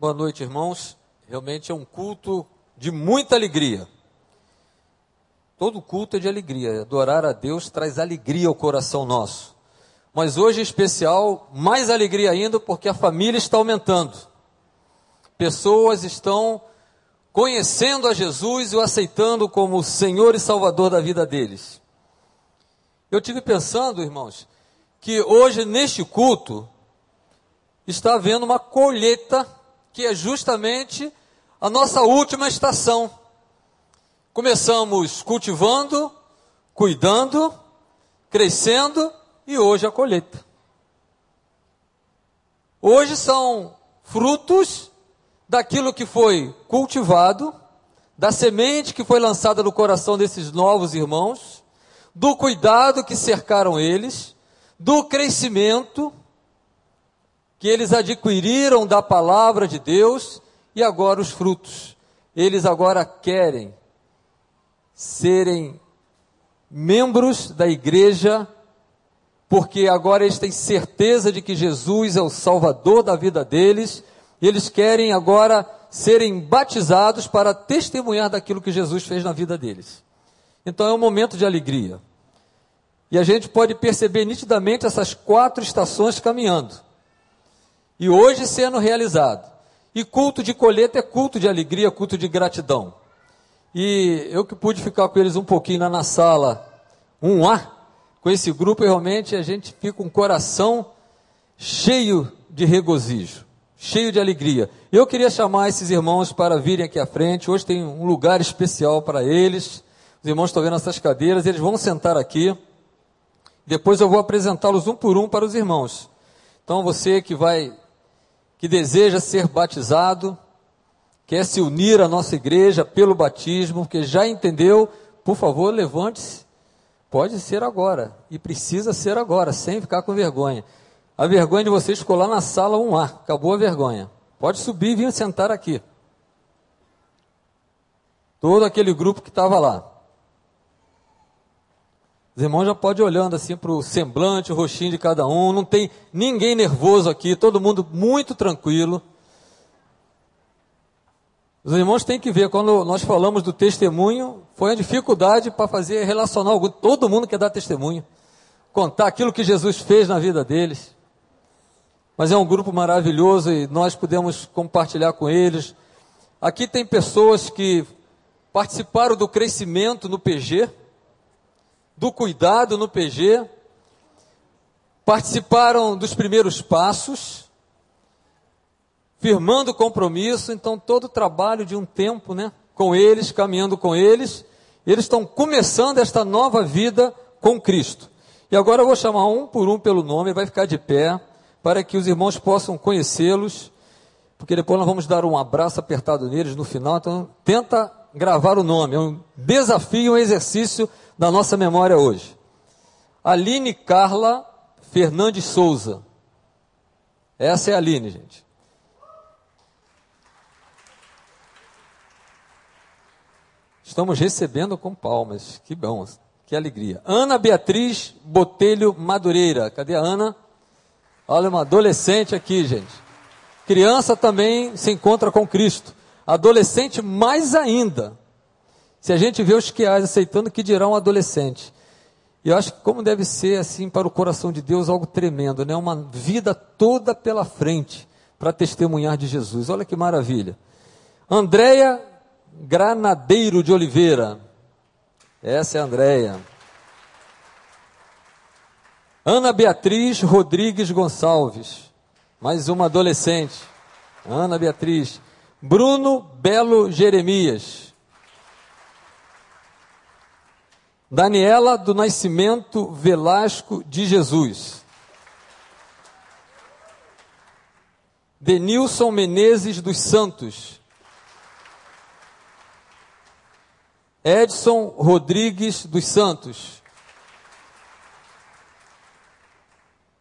Boa noite, irmãos. Realmente é um culto de muita alegria. Todo culto é de alegria. Adorar a Deus traz alegria ao coração nosso. Mas hoje, em especial, mais alegria ainda, porque a família está aumentando. Pessoas estão conhecendo a Jesus e o aceitando como Senhor e Salvador da vida deles. Eu tive pensando, irmãos, que hoje neste culto está havendo uma colheita que é justamente a nossa última estação. Começamos cultivando, cuidando, crescendo e hoje a colheita. Hoje são frutos daquilo que foi cultivado, da semente que foi lançada no coração desses novos irmãos, do cuidado que cercaram eles, do crescimento que eles adquiriram da palavra de Deus e agora os frutos. Eles agora querem serem membros da igreja, porque agora eles têm certeza de que Jesus é o Salvador da vida deles, eles querem agora serem batizados para testemunhar daquilo que Jesus fez na vida deles. Então é um momento de alegria. E a gente pode perceber nitidamente essas quatro estações caminhando e hoje sendo realizado. E culto de colheita é culto de alegria, culto de gratidão. E eu que pude ficar com eles um pouquinho lá na sala 1A, com esse grupo, realmente a gente fica com um coração cheio de regozijo, cheio de alegria. Eu queria chamar esses irmãos para virem aqui à frente. Hoje tem um lugar especial para eles. Os irmãos estão vendo essas cadeiras, eles vão sentar aqui. Depois eu vou apresentá-los um por um para os irmãos. Então você que vai que deseja ser batizado, quer se unir à nossa igreja pelo batismo, que já entendeu, por favor, levante-se. Pode ser agora, e precisa ser agora, sem ficar com vergonha. A vergonha de vocês ficou lá na sala 1A, acabou a vergonha. Pode subir e vir sentar aqui. Todo aquele grupo que estava lá. Os irmãos já podem ir olhando assim para o semblante, o rostinho de cada um. Não tem ninguém nervoso aqui, todo mundo muito tranquilo. Os irmãos têm que ver, quando nós falamos do testemunho, foi uma dificuldade para fazer relacionar algo. Todo mundo quer dar testemunho, contar aquilo que Jesus fez na vida deles. Mas é um grupo maravilhoso e nós podemos compartilhar com eles. Aqui tem pessoas que participaram do crescimento no PG do cuidado no PG, participaram dos primeiros passos, firmando compromisso, então todo o trabalho de um tempo, né, com eles, caminhando com eles, eles estão começando esta nova vida com Cristo. E agora eu vou chamar um por um pelo nome, vai ficar de pé, para que os irmãos possam conhecê-los, porque depois nós vamos dar um abraço apertado neles no final, então tenta gravar o nome, é um desafio, um exercício da nossa memória hoje. Aline Carla Fernandes Souza. Essa é a Aline, gente. Estamos recebendo com palmas. Que bom, que alegria. Ana Beatriz Botelho Madureira. Cadê a Ana? Olha, uma adolescente aqui, gente. Criança também se encontra com Cristo. Adolescente mais ainda. Se a gente vê os quiais aceitando, que dirá um adolescente? E eu acho que como deve ser assim para o coração de Deus algo tremendo, né? Uma vida toda pela frente para testemunhar de Jesus. Olha que maravilha. Andréia Granadeiro de Oliveira. Essa é a Andréia. Ana Beatriz Rodrigues Gonçalves. Mais uma adolescente. Ana Beatriz. Bruno Belo Jeremias. Daniela do Nascimento Velasco de Jesus. Denilson Menezes dos Santos. Edson Rodrigues dos Santos.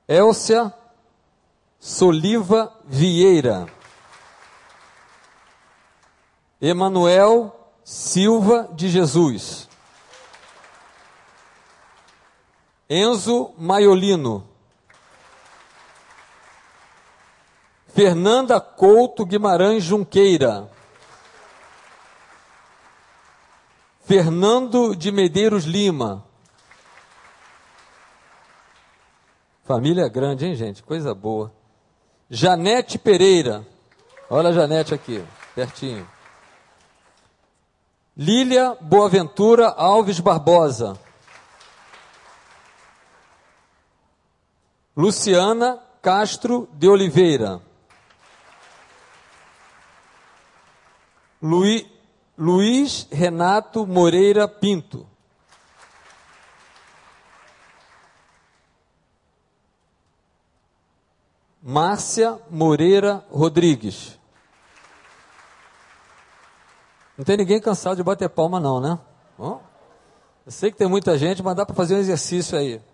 Elcia Soliva Vieira. Emanuel Silva de Jesus. Enzo Maiolino. Fernanda Couto Guimarães Junqueira. Fernando de Medeiros Lima. Família grande, hein, gente? Coisa boa. Janete Pereira. Olha a Janete aqui, pertinho. Lília Boaventura Alves Barbosa. Luciana Castro de Oliveira. Luiz, Luiz Renato Moreira Pinto. Márcia Moreira Rodrigues. Não tem ninguém cansado de bater palma, não, né? Bom, eu sei que tem muita gente, mas dá para fazer um exercício aí.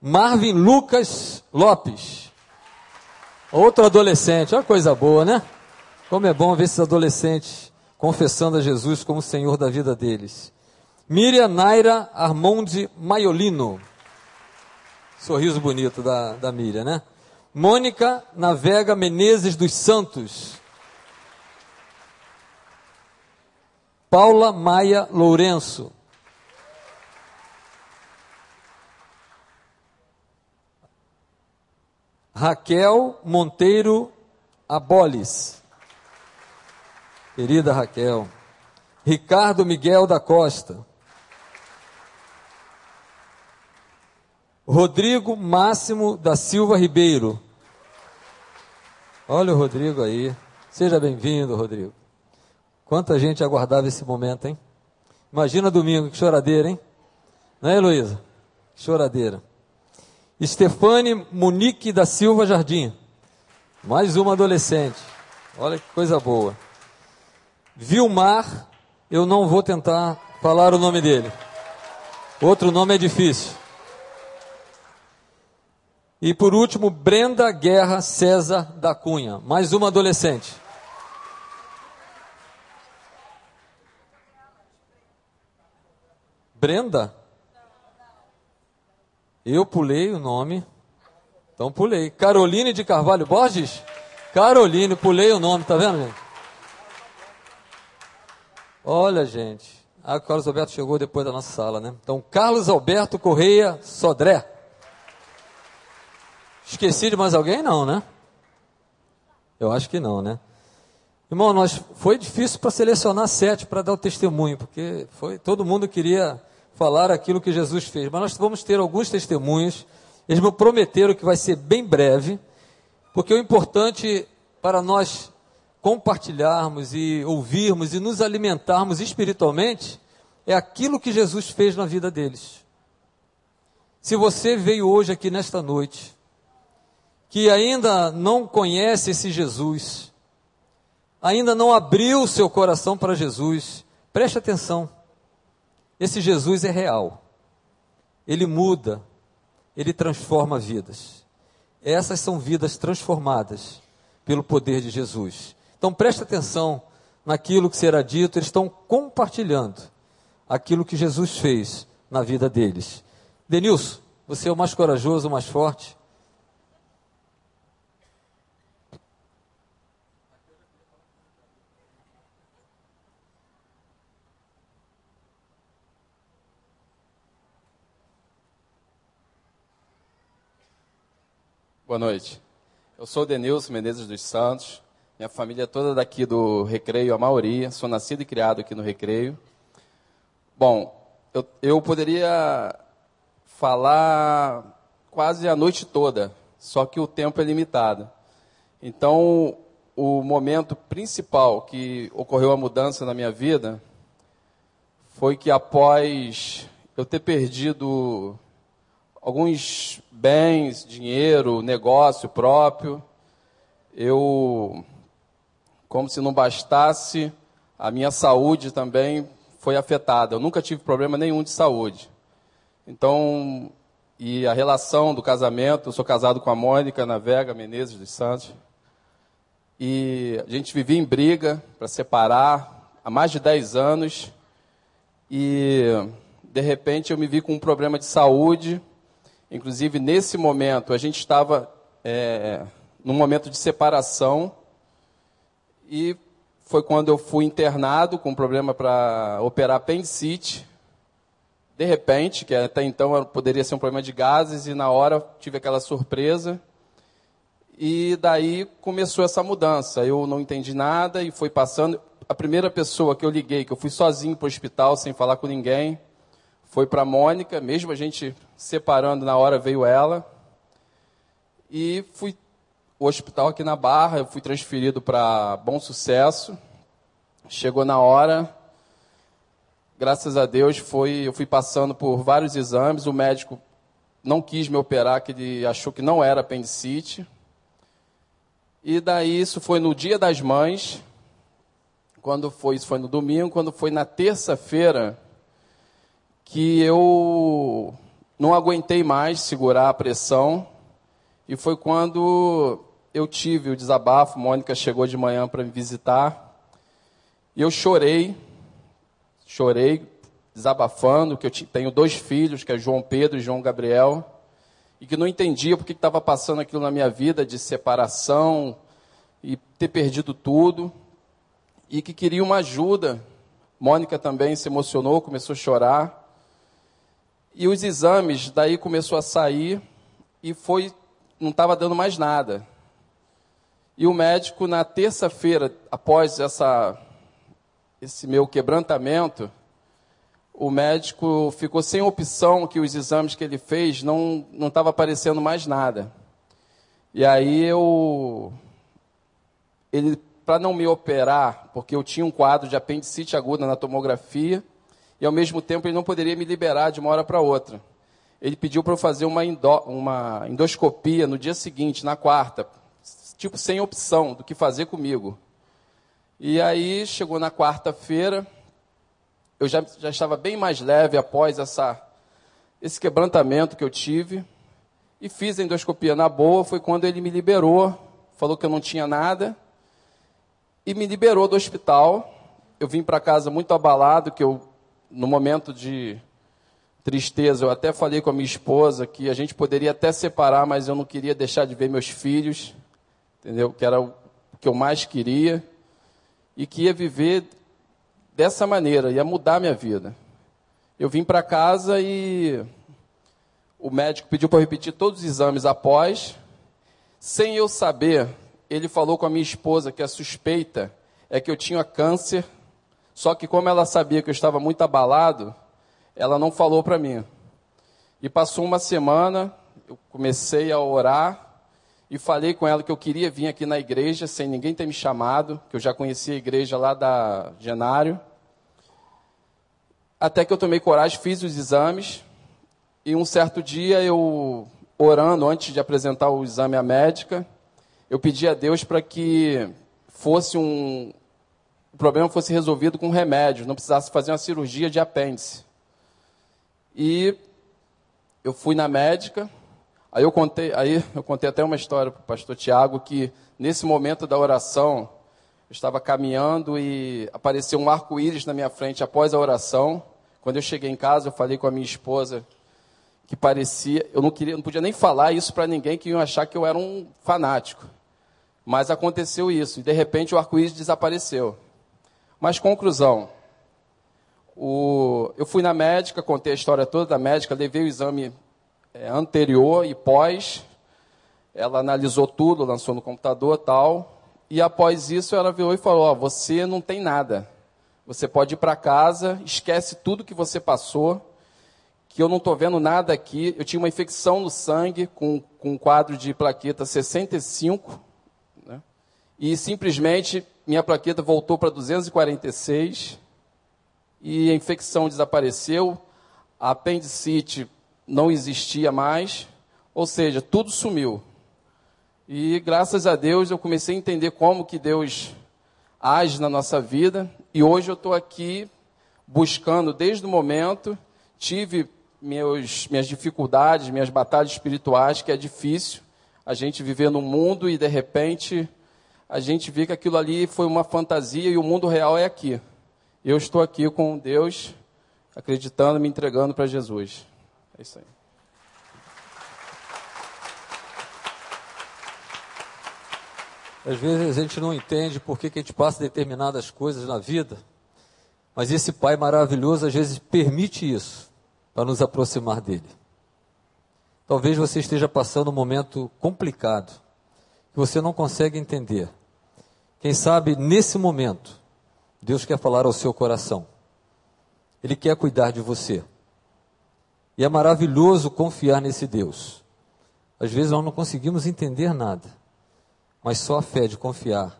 Marvin Lucas Lopes. Outro adolescente, olha coisa boa, né? Como é bom ver esses adolescentes confessando a Jesus como Senhor da vida deles. Miriam Naira Armonde Maiolino. Sorriso bonito da, da Miriam, né? Mônica Navega Menezes dos Santos. Paula Maia Lourenço. Raquel Monteiro Abolis. Querida Raquel. Ricardo Miguel da Costa. Rodrigo Máximo da Silva Ribeiro. Olha o Rodrigo aí. Seja bem-vindo, Rodrigo. Quanta gente aguardava esse momento, hein? Imagina domingo, que choradeira, hein? Não é, Heloísa? Choradeira. Stefane Munique da Silva Jardim. Mais uma adolescente. Olha que coisa boa. Vilmar, eu não vou tentar falar o nome dele. Outro nome é difícil. E por último, Brenda Guerra César da Cunha. Mais uma adolescente. Brenda? Eu pulei o nome. Então pulei. Caroline de Carvalho Borges? Caroline, pulei o nome, tá vendo, gente? Olha, gente. Ah, o Carlos Alberto chegou depois da nossa sala, né? Então, Carlos Alberto Correia Sodré. Esqueci de mais alguém? Não, né? Eu acho que não, né? Irmão, nós, foi difícil para selecionar sete para dar o testemunho, porque foi, todo mundo queria falar aquilo que Jesus fez. Mas nós vamos ter alguns testemunhos. Eles me prometeram que vai ser bem breve, porque o importante para nós compartilharmos e ouvirmos e nos alimentarmos espiritualmente é aquilo que Jesus fez na vida deles. Se você veio hoje aqui nesta noite, que ainda não conhece esse Jesus, ainda não abriu seu coração para Jesus, preste atenção. Esse Jesus é real. Ele muda, ele transforma vidas. Essas são vidas transformadas pelo poder de Jesus. Então preste atenção naquilo que será dito, eles estão compartilhando aquilo que Jesus fez na vida deles. Denilson, você é o mais corajoso, o mais forte. Boa noite. Eu sou Denilson Menezes dos Santos. Minha família é toda daqui do Recreio, a maioria. Sou nascido e criado aqui no Recreio. Bom, eu, eu poderia falar quase a noite toda, só que o tempo é limitado. Então, o momento principal que ocorreu a mudança na minha vida foi que após eu ter perdido alguns bens, dinheiro, negócio próprio. Eu, como se não bastasse, a minha saúde também foi afetada. Eu nunca tive problema nenhum de saúde. Então, e a relação do casamento, eu sou casado com a Mônica Navega Menezes dos Santos. E a gente vivia em briga para separar há mais de 10 anos. E de repente eu me vi com um problema de saúde Inclusive, nesse momento, a gente estava é, num momento de separação. E foi quando eu fui internado com problema para operar apendicite. De repente, que até então poderia ser um problema de gases, e na hora tive aquela surpresa. E daí começou essa mudança. Eu não entendi nada e foi passando. A primeira pessoa que eu liguei, que eu fui sozinho para o hospital, sem falar com ninguém, foi para a Mônica. Mesmo a gente separando na hora, veio ela. E fui o hospital aqui na Barra, eu fui transferido para Bom Sucesso. Chegou na hora, graças a Deus, foi, eu fui passando por vários exames. O médico não quis me operar, que ele achou que não era apendicite. E daí isso foi no Dia das Mães. Quando foi, isso foi no domingo, quando foi na terça-feira que eu não aguentei mais segurar a pressão. E foi quando eu tive o desabafo, Mônica chegou de manhã para me visitar. E eu chorei, chorei, desabafando, que eu tenho dois filhos, que é João Pedro e João Gabriel, e que não entendia porque estava passando aquilo na minha vida de separação e ter perdido tudo, e que queria uma ajuda. Mônica também se emocionou, começou a chorar. E os exames daí começou a sair e foi não estava dando mais nada. E o médico, na terça-feira, após essa, esse meu quebrantamento, o médico ficou sem opção que os exames que ele fez não estava aparecendo mais nada. E aí eu ele para não me operar, porque eu tinha um quadro de apendicite aguda na tomografia, e ao mesmo tempo ele não poderia me liberar de uma hora para outra ele pediu para eu fazer uma, endo, uma endoscopia no dia seguinte, na quarta, tipo sem opção do que fazer comigo. E aí chegou na quarta-feira, eu já, já estava bem mais leve após essa, esse quebrantamento que eu tive, e fiz a endoscopia na boa, foi quando ele me liberou, falou que eu não tinha nada, e me liberou do hospital. Eu vim para casa muito abalado, que eu, no momento de tristeza. Eu até falei com a minha esposa que a gente poderia até separar, mas eu não queria deixar de ver meus filhos, entendeu? Que era o que eu mais queria e que ia viver dessa maneira, ia mudar minha vida. Eu vim para casa e o médico pediu para eu repetir todos os exames após, sem eu saber, ele falou com a minha esposa que a suspeita é que eu tinha câncer, só que como ela sabia que eu estava muito abalado, ela não falou para mim. E passou uma semana, eu comecei a orar e falei com ela que eu queria vir aqui na igreja sem ninguém ter me chamado, que eu já conhecia a igreja lá da Genário. Até que eu tomei coragem, fiz os exames e um certo dia eu orando antes de apresentar o exame à médica, eu pedi a Deus para que fosse um o problema fosse resolvido com remédios, não precisasse fazer uma cirurgia de apêndice. E eu fui na médica, aí eu contei, aí eu contei até uma história para o pastor Tiago que nesse momento da oração eu estava caminhando e apareceu um arco-íris na minha frente após a oração. Quando eu cheguei em casa, eu falei com a minha esposa que parecia, eu não queria, não podia nem falar isso para ninguém que iam achar que eu era um fanático. Mas aconteceu isso e de repente o arco-íris desapareceu. Mas conclusão, o, eu fui na médica, contei a história toda da médica, levei o exame é, anterior e pós. Ela analisou tudo, lançou no computador tal. E após isso, ela virou e falou: Você não tem nada. Você pode ir para casa, esquece tudo que você passou, que eu não estou vendo nada aqui. Eu tinha uma infecção no sangue com, com um quadro de plaqueta 65, né? e simplesmente minha plaqueta voltou para 246 e a infecção desapareceu, a apendicite não existia mais, ou seja, tudo sumiu. E graças a Deus eu comecei a entender como que Deus age na nossa vida, e hoje eu estou aqui buscando desde o momento, tive meus, minhas dificuldades, minhas batalhas espirituais, que é difícil a gente viver no mundo e de repente a gente vê que aquilo ali foi uma fantasia e o mundo real é aqui eu estou aqui com Deus, acreditando, me entregando para Jesus. É isso aí. Às vezes a gente não entende por que, que a gente passa determinadas coisas na vida, mas esse Pai maravilhoso às vezes permite isso para nos aproximar dele. Talvez você esteja passando um momento complicado, que você não consegue entender. Quem sabe nesse momento, Deus quer falar ao seu coração. Ele quer cuidar de você. E é maravilhoso confiar nesse Deus. Às vezes nós não conseguimos entender nada, mas só a fé de confiar,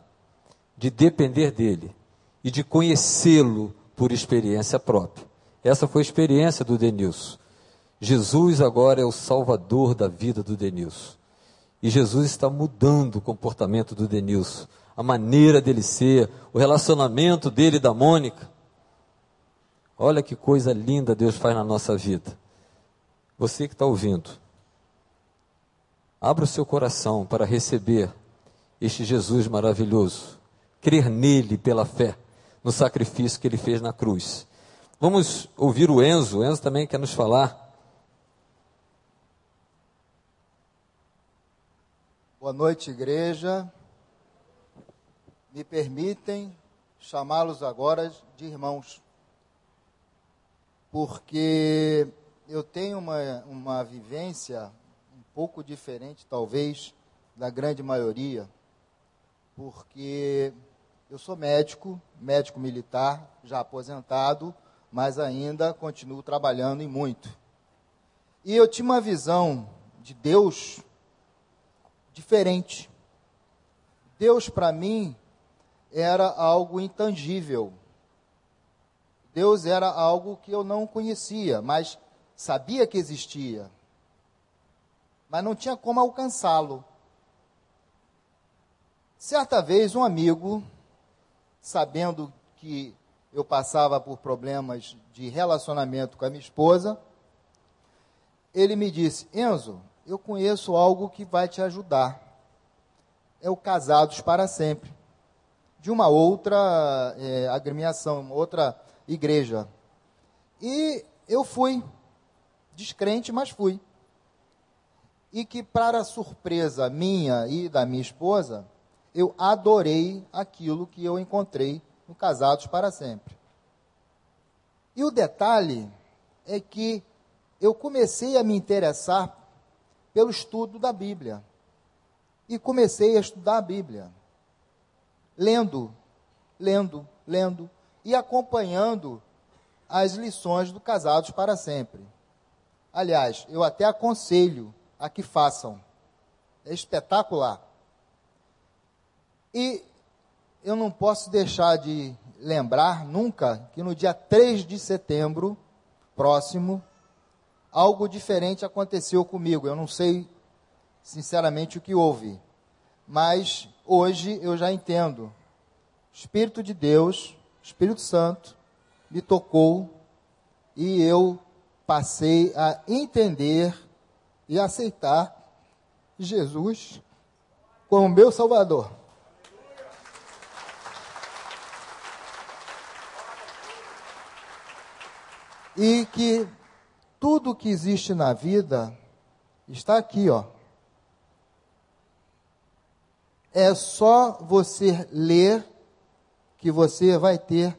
de depender dele e de conhecê-lo por experiência própria. Essa foi a experiência do Denilson. Jesus agora é o salvador da vida do Denilson. E Jesus está mudando o comportamento do Denilson, a maneira dele ser, o relacionamento dele e da Mônica. Olha que coisa linda Deus faz na nossa vida. Você que está ouvindo, abra o seu coração para receber este Jesus maravilhoso, crer nele pela fé, no sacrifício que ele fez na cruz. Vamos ouvir o Enzo, o Enzo também quer nos falar Boa noite, igreja. Me permitem chamá-los agora de irmãos, porque eu tenho uma, uma vivência um pouco diferente, talvez, da grande maioria, porque eu sou médico, médico militar, já aposentado, mas ainda continuo trabalhando em muito. E eu tinha uma visão de Deus diferente. Deus, para mim, era algo intangível. Deus era algo que eu não conhecia, mas sabia que existia. Mas não tinha como alcançá-lo. Certa vez, um amigo, sabendo que eu passava por problemas de relacionamento com a minha esposa, ele me disse: Enzo, eu conheço algo que vai te ajudar. É o Casados para Sempre, de uma outra é, agremiação, outra igreja. E eu fui, descrente, mas fui. E que, para surpresa minha e da minha esposa, eu adorei aquilo que eu encontrei no Casados para Sempre. E o detalhe é que eu comecei a me interessar pelo estudo da Bíblia. E comecei a estudar a Bíblia. Lendo, lendo, lendo e acompanhando as lições do Casados para Sempre. Aliás, eu até aconselho a que façam. É espetacular. E eu não posso deixar de lembrar nunca que no dia 3 de setembro próximo, algo diferente aconteceu comigo. Eu não sei, sinceramente, o que houve. Mas hoje eu já entendo. Espírito de Deus, Espírito Santo, me tocou e eu passei a entender e aceitar Jesus como meu Salvador. E que tudo que existe na vida está aqui, ó. É só você ler que você vai ter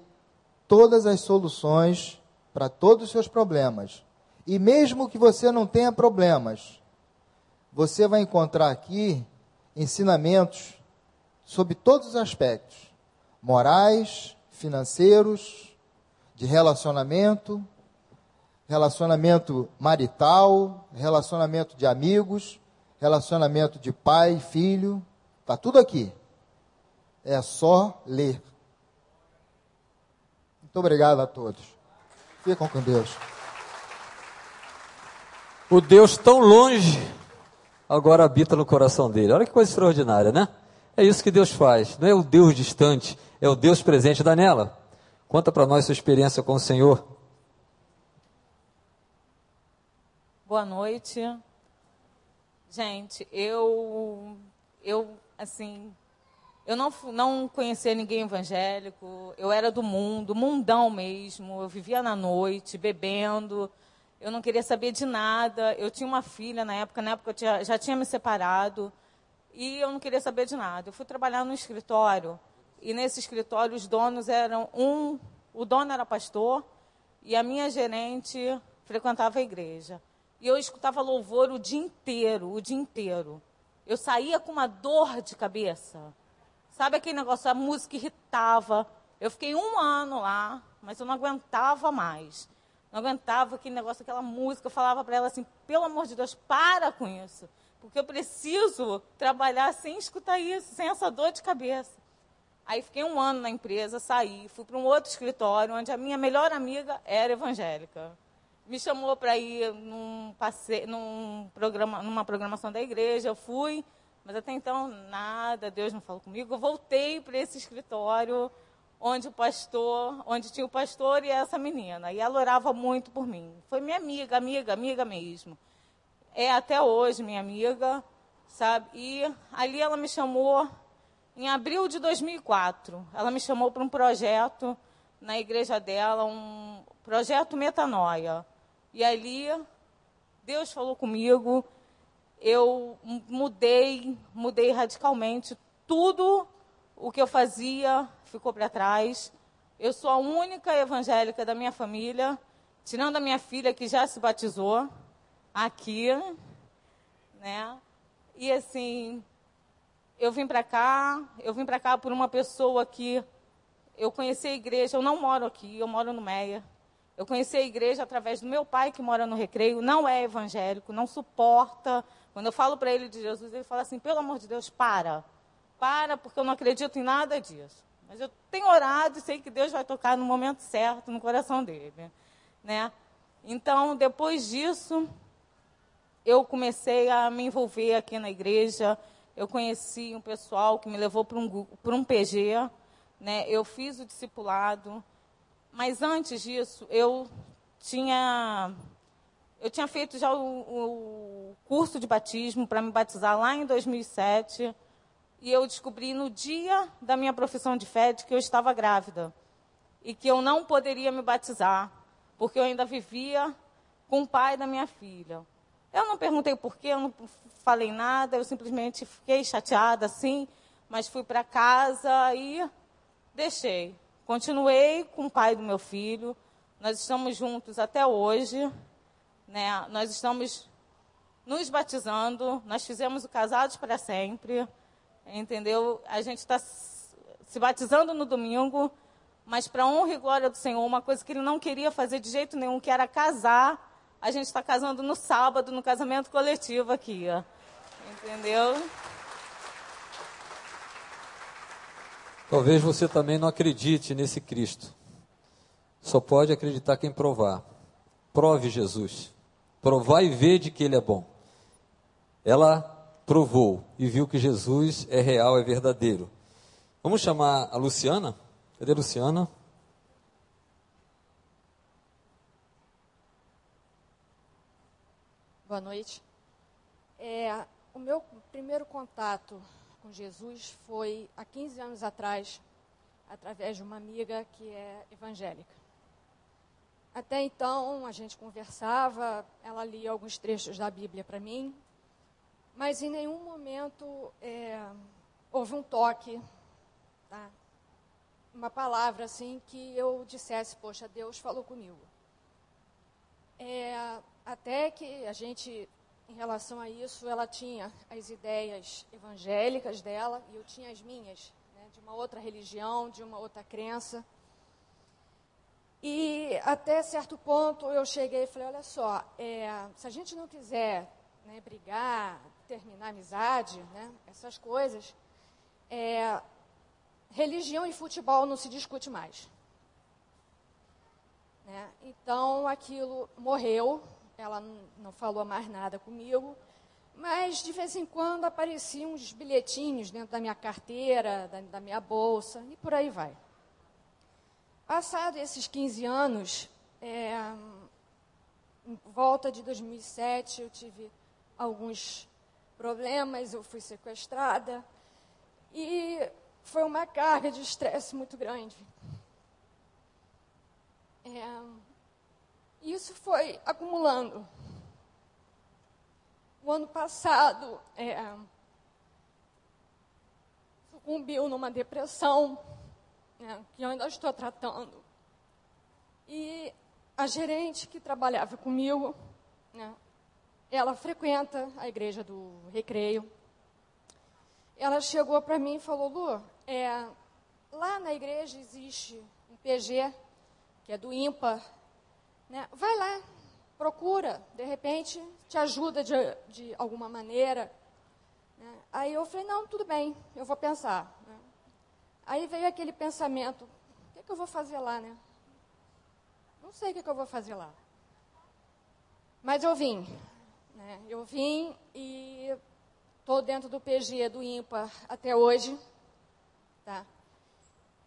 todas as soluções para todos os seus problemas. E mesmo que você não tenha problemas, você vai encontrar aqui ensinamentos sobre todos os aspectos: morais, financeiros, de relacionamento, relacionamento marital, relacionamento de amigos, relacionamento de pai e filho, está tudo aqui. É só ler. Muito obrigado a todos. Ficam com Deus. O Deus tão longe agora habita no coração dele. Olha que coisa extraordinária, né? É isso que Deus faz. Não é o Deus distante, é o Deus presente. Daniela, conta para nós sua experiência com o Senhor. Boa noite. Gente, eu, eu, assim, eu não, não conhecia ninguém evangélico, eu era do mundo, mundão mesmo, eu vivia na noite, bebendo, eu não queria saber de nada. Eu tinha uma filha na época, na época eu tinha, já tinha me separado. e eu não queria saber de nada. Eu fui trabalhar no escritório e nesse escritório os donos eram um, o dono era pastor e a minha gerente frequentava a igreja. E eu escutava louvor o dia inteiro, o dia inteiro. Eu saía com uma dor de cabeça. Sabe aquele negócio, a música irritava. Eu fiquei um ano lá, mas eu não aguentava mais. Não aguentava aquele negócio, aquela música. Eu falava para ela assim: pelo amor de Deus, para com isso. Porque eu preciso trabalhar sem escutar isso, sem essa dor de cabeça. Aí fiquei um ano na empresa, saí, fui para um outro escritório, onde a minha melhor amiga era evangélica. Me chamou para ir num passe... num programa... numa programação da igreja, eu fui, mas até então nada, Deus não falou comigo. Eu voltei para esse escritório onde o pastor, onde tinha o pastor e essa menina. E ela orava muito por mim. Foi minha amiga, amiga, amiga mesmo. É até hoje minha amiga, sabe? E ali ela me chamou em abril de 2004. Ela me chamou para um projeto na igreja dela, um projeto Metanoia. E ali Deus falou comigo, eu mudei, mudei radicalmente tudo o que eu fazia ficou para trás. Eu sou a única evangélica da minha família, tirando a minha filha que já se batizou aqui, né? E assim, eu vim para cá, eu vim para cá por uma pessoa que eu conheci a igreja, eu não moro aqui, eu moro no Meia. Eu conheci a igreja através do meu pai que mora no Recreio, não é evangélico, não suporta. Quando eu falo para ele de Jesus, ele fala assim: "Pelo amor de Deus, para. Para, porque eu não acredito em nada disso". Mas eu tenho orado e sei que Deus vai tocar no momento certo no coração dele, né? Então, depois disso, eu comecei a me envolver aqui na igreja. Eu conheci um pessoal que me levou para um, um PG, né? Eu fiz o discipulado, mas antes disso, eu tinha eu tinha feito já o, o curso de batismo para me batizar lá em 2007 e eu descobri no dia da minha profissão de fé de que eu estava grávida e que eu não poderia me batizar, porque eu ainda vivia com o pai da minha filha. Eu não perguntei por quê, eu não falei nada, eu simplesmente fiquei chateada assim, mas fui para casa e deixei. Continuei com o pai do meu filho, nós estamos juntos até hoje, né? nós estamos nos batizando, nós fizemos o Casados para Sempre entendeu? A gente está se batizando no domingo, mas para honra e glória do Senhor, uma coisa que ele não queria fazer de jeito nenhum, que era casar, a gente está casando no sábado, no casamento coletivo aqui, ó. entendeu? Talvez você também não acredite nesse Cristo. Só pode acreditar quem provar. Prove Jesus. Provar e ver de que ele é bom. Ela provou e viu que Jesus é real, é verdadeiro. Vamos chamar a Luciana? Cadê a Luciana? Boa noite. É, o meu primeiro contato com Jesus foi há 15 anos atrás, através de uma amiga que é evangélica. Até então, a gente conversava, ela lia alguns trechos da Bíblia para mim, mas em nenhum momento é, houve um toque, tá? uma palavra assim que eu dissesse, poxa, Deus falou comigo. É, até que a gente, em relação a isso, ela tinha as ideias evangélicas dela e eu tinha as minhas, né, de uma outra religião, de uma outra crença. E até certo ponto eu cheguei e falei, olha só, é, se a gente não quiser né, brigar, terminar amizade, né, essas coisas, é, religião e futebol não se discute mais. Né? Então aquilo morreu, ela não falou mais nada comigo, mas de vez em quando apareciam uns bilhetinhos dentro da minha carteira, da, da minha bolsa, e por aí vai. Passado esses 15 anos, é, em volta de 2007, eu tive alguns problemas, eu fui sequestrada. E foi uma carga de estresse muito grande. É, isso foi acumulando. O ano passado, é, sucumbiu numa depressão, né, que eu ainda estou tratando. E a gerente que trabalhava comigo, né, ela frequenta a igreja do Recreio. Ela chegou para mim e falou: Lu, é, lá na igreja existe um PG, que é do ímpar. Né? Vai lá, procura, de repente te ajuda de, de alguma maneira. Né? Aí eu falei: não, tudo bem, eu vou pensar. Né? Aí veio aquele pensamento: o que, é que eu vou fazer lá, né? Não sei o que, é que eu vou fazer lá. Mas eu vim. Né? Eu vim e estou dentro do PG do ímpar até hoje. Tá?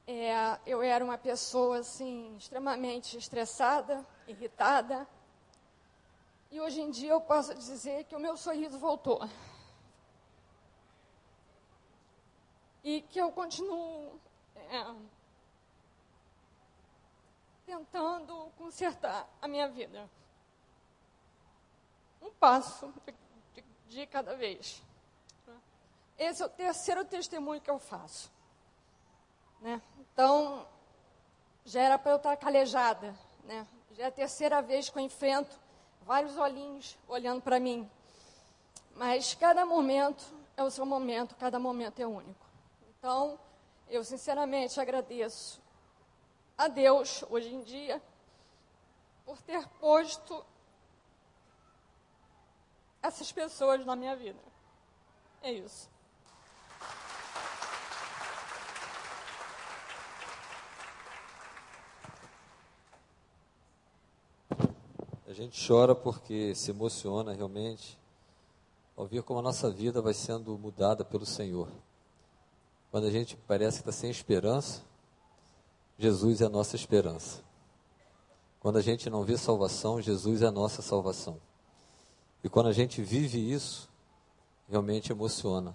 É, eu era uma pessoa assim extremamente estressada, irritada. E hoje em dia eu posso dizer que o meu sorriso voltou. E que eu continuo é, tentando consertar a minha vida um passo de, de cada vez. Esse é o terceiro testemunho que eu faço. Né? Então, já era para eu estar calejada. Né? Já é a terceira vez que eu enfrento vários olhinhos olhando para mim. Mas cada momento é o seu momento, cada momento é único. Então, eu sinceramente agradeço a Deus, hoje em dia, por ter posto essas pessoas na minha vida. É isso. Gente chora porque se emociona realmente ao ver como a nossa vida vai sendo mudada pelo Senhor. Quando a gente parece que está sem esperança, Jesus é a nossa esperança. Quando a gente não vê salvação, Jesus é a nossa salvação. E quando a gente vive isso, realmente emociona.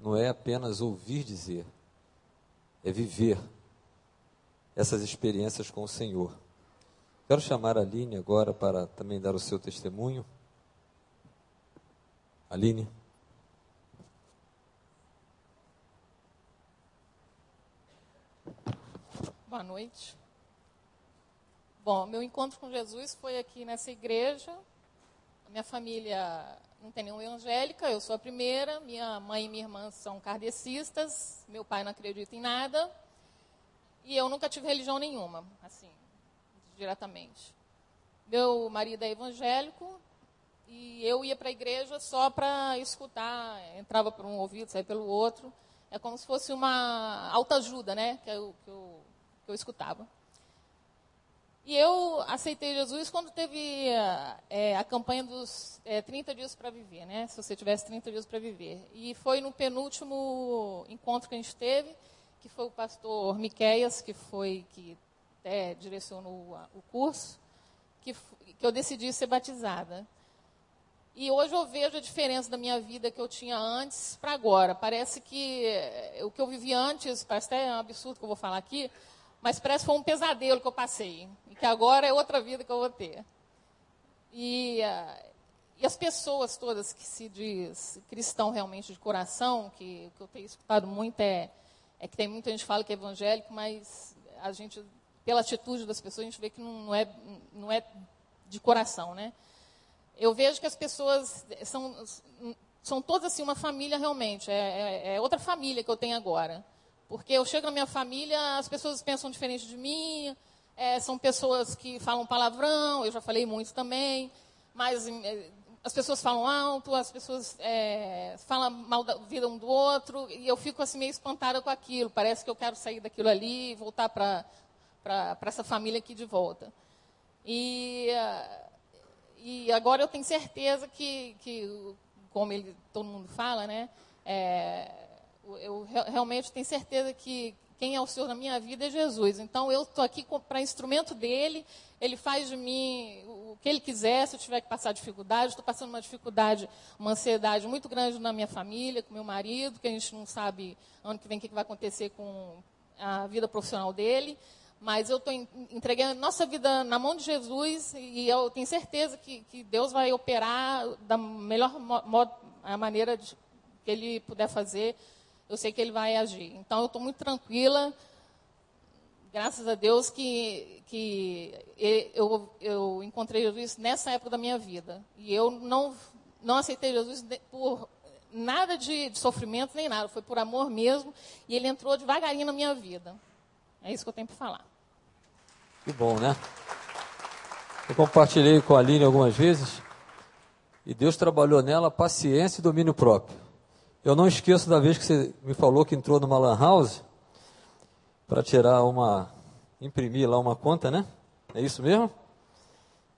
Não é apenas ouvir dizer, é viver essas experiências com o Senhor. Quero chamar a Aline agora para também dar o seu testemunho. Aline. Boa noite. Bom, meu encontro com Jesus foi aqui nessa igreja, minha família não tem nenhuma evangélica, eu sou a primeira. Minha mãe e minha irmã são kardecistas, meu pai não acredita em nada. E eu nunca tive religião nenhuma, assim, diretamente. Meu marido é evangélico e eu ia para a igreja só para escutar, entrava por um ouvido, saía pelo outro. É como se fosse uma autoajuda, né, que eu, que eu, que eu escutava. E eu aceitei Jesus quando teve é, a campanha dos é, 30 dias para viver, né? Se você tivesse 30 dias para viver. E foi no penúltimo encontro que a gente teve, que foi o pastor Miqueias, que foi que até direcionou o curso, que, que eu decidi ser batizada. E hoje eu vejo a diferença da minha vida que eu tinha antes para agora. Parece que é, o que eu vivi antes, parece até um absurdo que eu vou falar aqui, mas parece que foi um pesadelo que eu passei. E que agora é outra vida que eu vou ter. E, uh, e as pessoas todas que se diz cristão realmente de coração, que o que eu tenho escutado muito é, é que tem muita gente que fala que é evangélico, mas a gente, pela atitude das pessoas, a gente vê que não, não, é, não é de coração, né? Eu vejo que as pessoas são, são todas assim uma família realmente, é, é, é outra família que eu tenho agora. Porque eu chego na minha família, as pessoas pensam diferente de mim, é, são pessoas que falam palavrão, eu já falei muito também, mas é, as pessoas falam alto, as pessoas é, falam mal da vida um do outro, e eu fico assim meio espantada com aquilo. Parece que eu quero sair daquilo ali voltar para essa família aqui de volta. E, e agora eu tenho certeza que, que como ele, todo mundo fala, né? É, eu realmente tenho certeza que quem é o Senhor na minha vida é Jesus. Então eu estou aqui para instrumento dele, ele faz de mim o que ele quiser, se eu tiver que passar dificuldade. Estou passando uma dificuldade, uma ansiedade muito grande na minha família, com meu marido, que a gente não sabe ano que vem o que vai acontecer com a vida profissional dele. Mas eu estou entregando nossa vida na mão de Jesus e eu tenho certeza que, que Deus vai operar da melhor mo maneira de, que Ele puder fazer eu sei que Ele vai agir. Então, eu estou muito tranquila, graças a Deus que, que eu, eu encontrei Jesus nessa época da minha vida. E eu não, não aceitei Jesus por nada de, de sofrimento nem nada, foi por amor mesmo. E Ele entrou devagarinho na minha vida. É isso que eu tenho para falar. Que bom, né? Eu compartilhei com a Aline algumas vezes e Deus trabalhou nela paciência e domínio próprio. Eu não esqueço da vez que você me falou que entrou numa lan house para tirar uma, imprimir lá uma conta, né? É isso mesmo?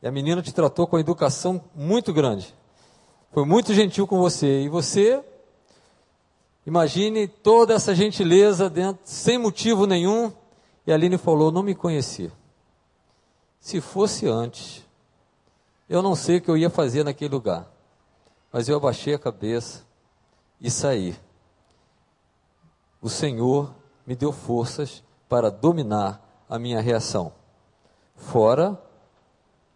E a menina te tratou com educação muito grande. Foi muito gentil com você. E você, imagine toda essa gentileza dentro, sem motivo nenhum. E a Aline falou: Não me conhecia. Se fosse antes, eu não sei o que eu ia fazer naquele lugar. Mas eu abaixei a cabeça e saí. O Senhor me deu forças para dominar a minha reação. Fora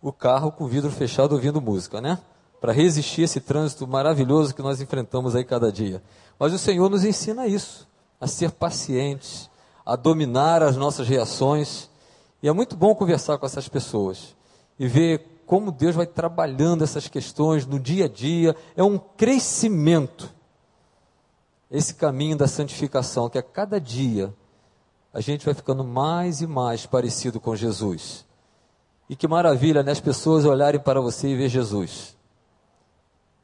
o carro com o vidro fechado ouvindo música, né? Para resistir esse trânsito maravilhoso que nós enfrentamos aí cada dia. Mas o Senhor nos ensina isso, a ser pacientes, a dominar as nossas reações. E é muito bom conversar com essas pessoas e ver como Deus vai trabalhando essas questões no dia a dia. É um crescimento. Esse caminho da santificação, que a cada dia a gente vai ficando mais e mais parecido com Jesus. E que maravilha, né? As pessoas olharem para você e ver Jesus.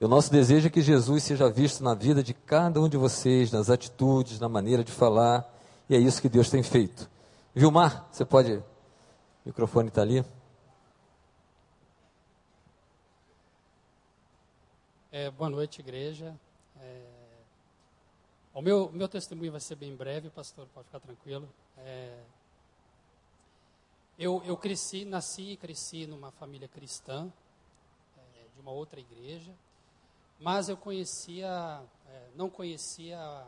E o nosso desejo é que Jesus seja visto na vida de cada um de vocês, nas atitudes, na maneira de falar. E é isso que Deus tem feito. Vilmar, você pode. O microfone está ali. É, boa noite, igreja. O meu, meu testemunho vai ser bem breve, pastor, pode ficar tranquilo. É, eu, eu cresci, nasci e cresci numa família cristã, é, de uma outra igreja, mas eu conhecia, é, não conhecia,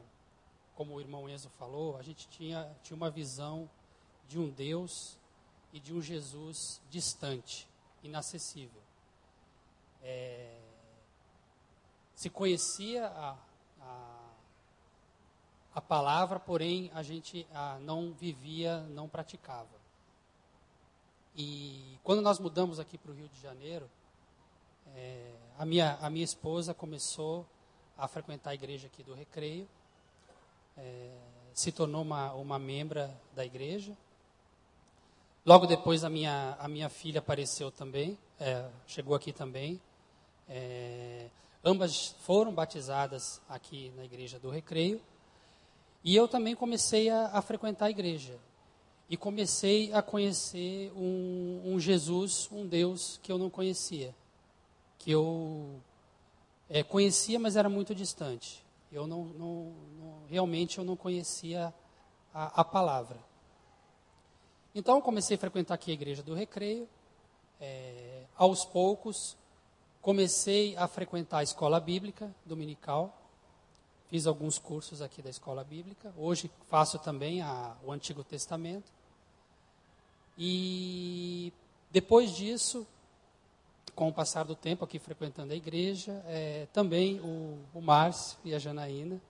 como o irmão Enzo falou, a gente tinha, tinha uma visão de um Deus e de um Jesus distante, inacessível. É, se conhecia a, a palavra, porém a gente ah, não vivia, não praticava. E quando nós mudamos aqui para o Rio de Janeiro, é, a, minha, a minha esposa começou a frequentar a igreja aqui do Recreio, é, se tornou uma, uma membra da igreja. Logo depois a minha, a minha filha apareceu também, é, chegou aqui também. É, ambas foram batizadas aqui na igreja do Recreio. E eu também comecei a, a frequentar a igreja. E comecei a conhecer um, um, Jesus, um Deus que eu não conhecia. Que eu é, conhecia, mas era muito distante. Eu não, não, não realmente eu não conhecia a, a, palavra. Então comecei a frequentar aqui a igreja do Recreio. É, aos poucos comecei a frequentar a escola bíblica dominical. Fiz alguns cursos aqui da escola bíblica. Hoje faço também a, o Antigo Testamento. E depois disso, com o passar do tempo aqui frequentando a igreja, é, também o, o Márcio e a Janaína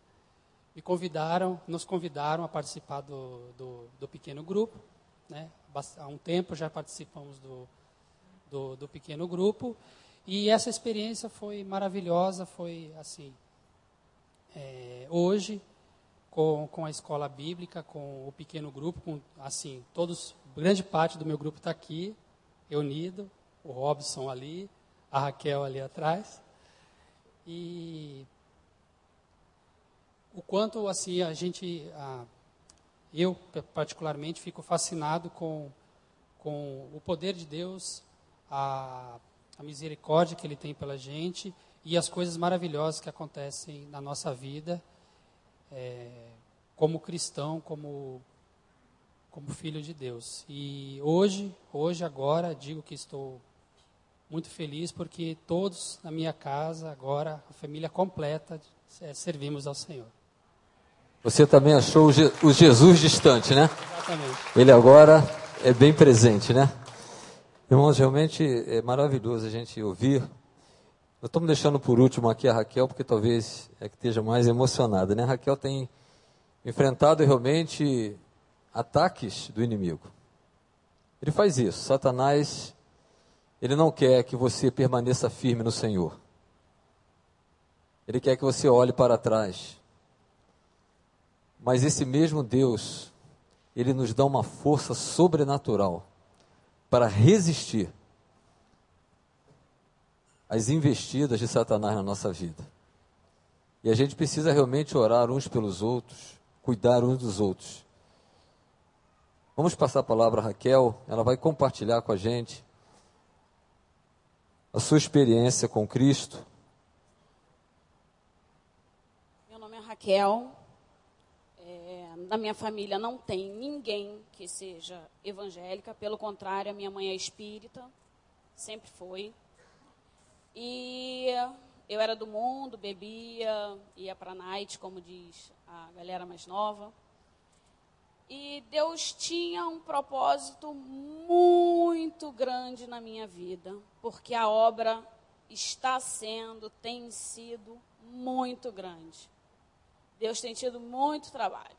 me convidaram, nos convidaram a participar do, do, do pequeno grupo. Né? Há um tempo já participamos do, do, do pequeno grupo. E essa experiência foi maravilhosa, foi assim, é, hoje, com, com a escola bíblica, com o pequeno grupo, com, assim, todos, grande parte do meu grupo está aqui, reunido, o Robson ali, a Raquel ali atrás. E o quanto assim a gente, a, eu particularmente fico fascinado com, com o poder de Deus, a, a misericórdia que Ele tem pela gente e as coisas maravilhosas que acontecem na nossa vida, é, como cristão, como, como filho de Deus. E hoje, hoje, agora, digo que estou muito feliz porque todos na minha casa, agora, a família completa, é, servimos ao Senhor. Você também achou o Jesus distante, né? Exatamente. Ele agora é bem presente, né? Irmãos, realmente é maravilhoso a gente ouvir nós estamos deixando por último aqui a Raquel, porque talvez é que esteja mais emocionada, né? A Raquel tem enfrentado realmente ataques do inimigo. Ele faz isso. Satanás, ele não quer que você permaneça firme no Senhor. Ele quer que você olhe para trás. Mas esse mesmo Deus, ele nos dá uma força sobrenatural para resistir às investidas de Satanás na nossa vida. E a gente precisa realmente orar uns pelos outros, cuidar uns dos outros. Vamos passar a palavra a Raquel, ela vai compartilhar com a gente a sua experiência com Cristo. Meu nome é Raquel. Na minha família não tem ninguém que seja evangélica, pelo contrário, a minha mãe é espírita, sempre foi. E eu era do mundo, bebia, ia para night, como diz a galera mais nova. E Deus tinha um propósito muito grande na minha vida, porque a obra está sendo, tem sido muito grande. Deus tem tido muito trabalho.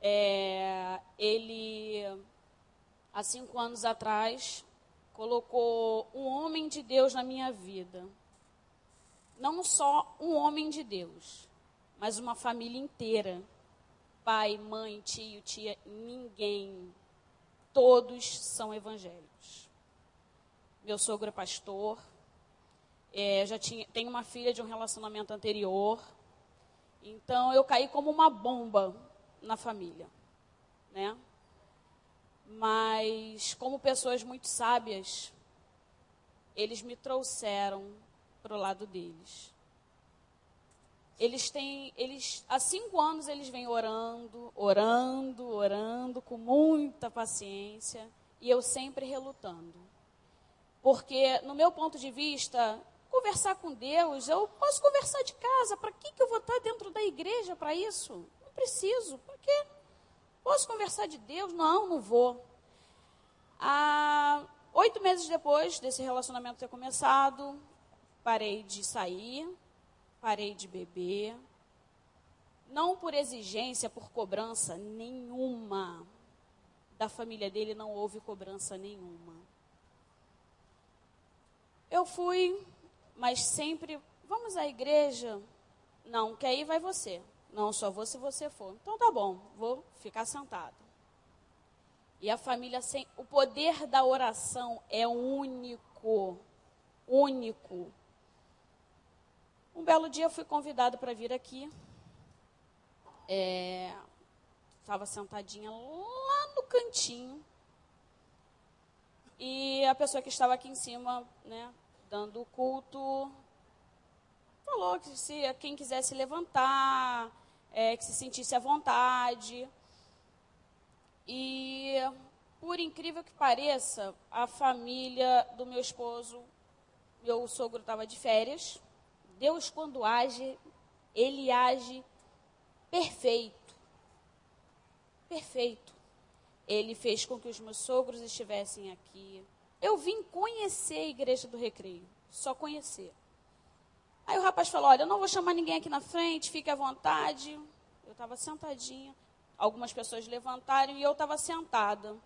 É, ele, há cinco anos atrás, colocou um homem de Deus na minha vida. Não só um homem de Deus, mas uma família inteira pai, mãe, tio, tia, ninguém. Todos são evangélicos. Meu sogro é pastor. É, já tinha, tenho uma filha de um relacionamento anterior. Então eu caí como uma bomba na família, né? Mas como pessoas muito sábias, eles me trouxeram para o lado deles. Eles têm, eles há cinco anos eles vêm orando, orando, orando com muita paciência e eu sempre relutando, porque no meu ponto de vista conversar com Deus, eu posso conversar de casa. Para que que eu vou estar dentro da igreja para isso? Preciso. Por quê? Posso conversar de Deus? Não, não vou. Há oito meses depois desse relacionamento ter começado, parei de sair, parei de beber. Não por exigência, por cobrança nenhuma. Da família dele não houve cobrança nenhuma. Eu fui, mas sempre, vamos à igreja? Não, quer ir, vai você. Não, só vou se você for. Então tá bom, vou ficar sentado. E a família sem. O poder da oração é único. Único. Um belo dia fui convidado para vir aqui. Estava é, sentadinha lá no cantinho. E a pessoa que estava aqui em cima, né, dando o culto, falou que se quem quisesse levantar, é, que se sentisse à vontade. E, por incrível que pareça, a família do meu esposo, meu sogro estava de férias, Deus, quando age, ele age perfeito. Perfeito. Ele fez com que os meus sogros estivessem aqui. Eu vim conhecer a igreja do recreio, só conhecer. Aí o rapaz falou: Olha, eu não vou chamar ninguém aqui na frente, fique à vontade. Eu estava sentadinha. Algumas pessoas levantaram e eu estava sentada.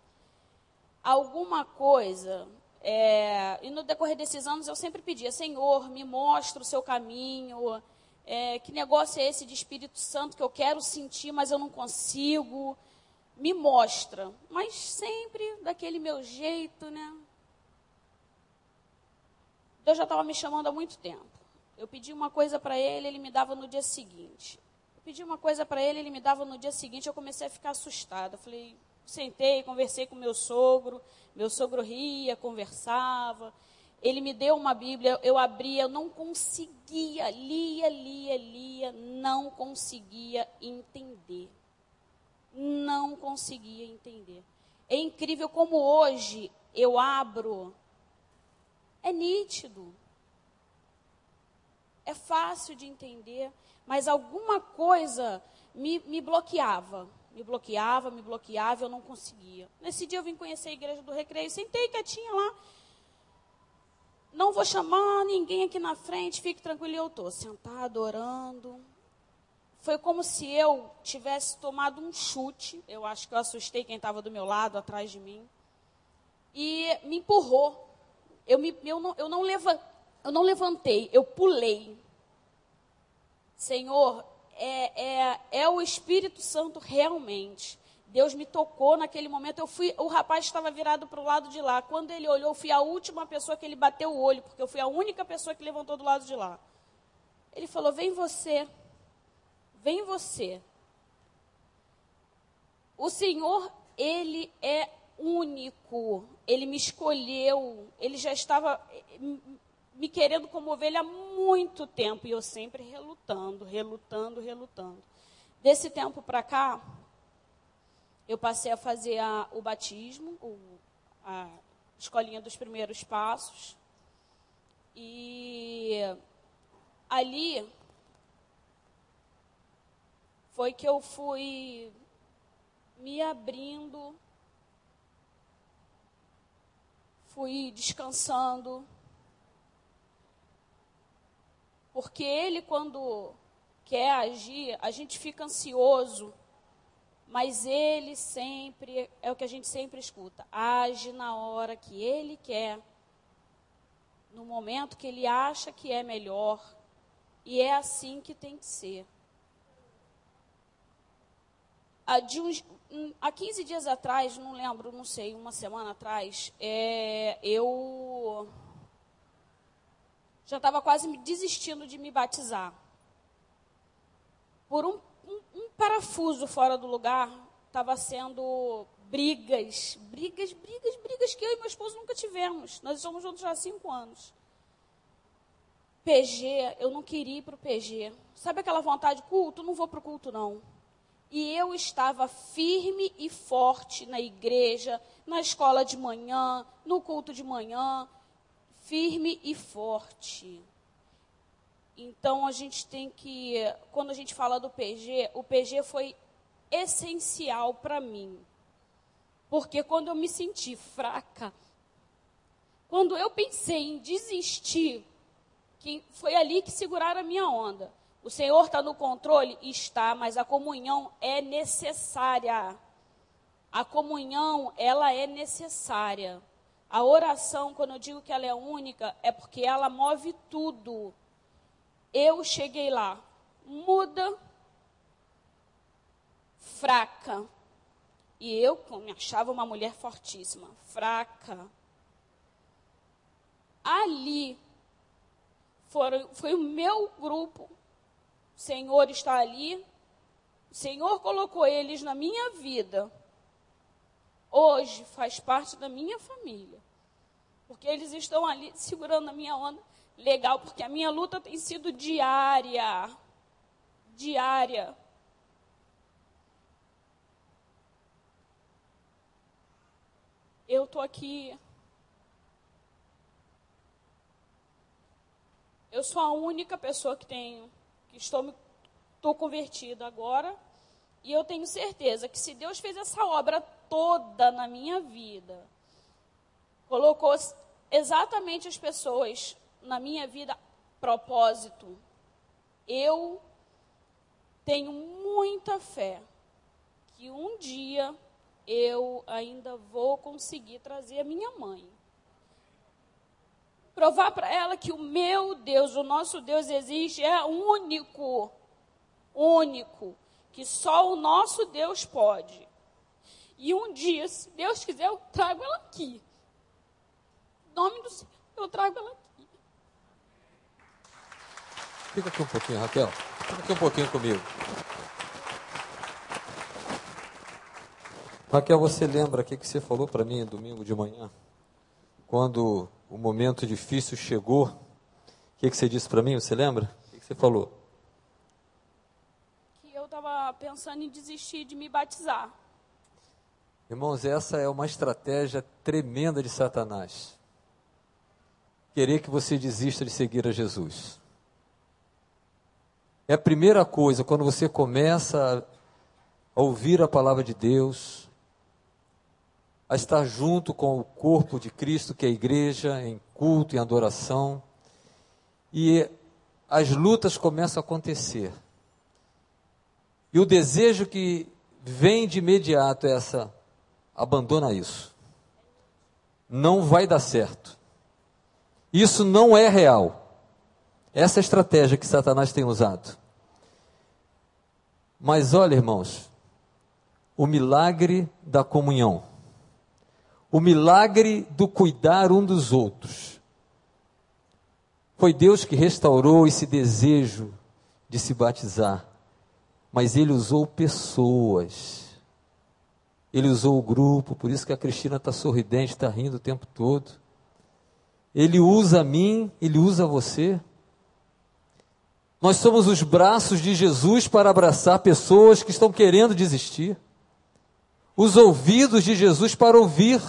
Alguma coisa é, e no decorrer desses anos eu sempre pedia, Senhor, me mostra o seu caminho. É, que negócio é esse de Espírito Santo que eu quero sentir, mas eu não consigo? Me mostra. Mas sempre daquele meu jeito, né? Deus já estava me chamando há muito tempo. Eu pedi uma coisa para ele, ele me dava no dia seguinte. Eu pedi uma coisa para ele, ele me dava no dia seguinte. Eu comecei a ficar assustada. Eu falei, sentei, conversei com meu sogro. Meu sogro ria, conversava. Ele me deu uma Bíblia, eu abria, eu não conseguia, lia, lia, lia, não conseguia entender. Não conseguia entender. É incrível como hoje eu abro, é nítido, é fácil de entender, mas alguma coisa me, me bloqueava me bloqueava, me bloqueava, eu não conseguia. Nesse dia eu vim conhecer a igreja do recreio, sentei quietinha lá. Não vou chamar ninguém aqui na frente, fique tranquilo, eu estou sentado, orando. foi como se eu tivesse tomado um chute. Eu acho que eu assustei quem estava do meu lado, atrás de mim. E me empurrou. Eu, me, eu, não, eu, não eu não levantei, eu pulei. Senhor, é, é, é o Espírito Santo realmente. Deus me tocou naquele momento. Eu fui, o rapaz estava virado para o lado de lá. Quando ele olhou, eu fui a última pessoa que ele bateu o olho, porque eu fui a única pessoa que levantou do lado de lá. Ele falou: Vem você, vem você. O Senhor, Ele é único. Ele me escolheu. Ele já estava me querendo como ovelha há muito tempo. E eu sempre relutando, relutando, relutando. Desse tempo para cá, eu passei a fazer a, o batismo, o, a escolinha dos primeiros passos. E ali foi que eu fui me abrindo, fui descansando. Porque ele, quando quer agir, a gente fica ansioso, mas ele sempre, é o que a gente sempre escuta, age na hora que ele quer, no momento que ele acha que é melhor, e é assim que tem que ser. Há, uns, há 15 dias atrás, não lembro, não sei, uma semana atrás, é, eu já estava quase desistindo de me batizar. Por um, um, um parafuso fora do lugar, estava sendo brigas, brigas, brigas, brigas que eu e meu esposo nunca tivemos. Nós estamos juntos já há cinco anos. PG, eu não queria ir para o PG. Sabe aquela vontade, culto? Não vou para o culto, não. E eu estava firme e forte na igreja, na escola de manhã, no culto de manhã, firme e forte. Então a gente tem que, quando a gente fala do PG, o PG foi essencial para mim. Porque quando eu me senti fraca, quando eu pensei em desistir, que foi ali que seguraram a minha onda. O Senhor está no controle? Está, mas a comunhão é necessária. A comunhão, ela é necessária. A oração, quando eu digo que ela é única, é porque ela move tudo. Eu cheguei lá, muda, fraca. E eu me achava uma mulher fortíssima, fraca. Ali foram, foi o meu grupo. O Senhor está ali. O Senhor colocou eles na minha vida. Hoje faz parte da minha família. Porque eles estão ali segurando a minha onda legal, porque a minha luta tem sido diária. Diária. Eu estou aqui Eu sou a única pessoa que tenho, que estou, estou convertida agora. E eu tenho certeza que se Deus fez essa obra toda na minha vida, colocou exatamente as pessoas na minha vida propósito, eu tenho muita fé que um dia eu ainda vou conseguir trazer a minha mãe provar para ela que o meu Deus, o nosso Deus existe, é único, único, que só o nosso Deus pode. E um dia, se Deus quiser, eu trago ela aqui. Nome do Senhor, eu trago ela aqui. Fica aqui um pouquinho, Raquel. Fica aqui um pouquinho comigo. Raquel, você lembra o que, que você falou para mim domingo de manhã? Quando o momento difícil chegou, o que, que você disse para mim? Você lembra? O que, que você falou? Que eu estava pensando em desistir de me batizar. Irmãos, essa é uma estratégia tremenda de Satanás. Querer que você desista de seguir a Jesus. É a primeira coisa, quando você começa a ouvir a palavra de Deus, a estar junto com o corpo de Cristo, que é a igreja, em culto, em adoração. E as lutas começam a acontecer. E o desejo que vem de imediato é essa: abandona isso. Não vai dar certo. Isso não é real. Essa é a estratégia que Satanás tem usado. Mas olha, irmãos, o milagre da comunhão, o milagre do cuidar um dos outros. Foi Deus que restaurou esse desejo de se batizar, mas Ele usou pessoas. Ele usou o grupo, por isso que a Cristina está sorridente, está rindo o tempo todo. Ele usa a mim, ele usa você. Nós somos os braços de Jesus para abraçar pessoas que estão querendo desistir. Os ouvidos de Jesus para ouvir.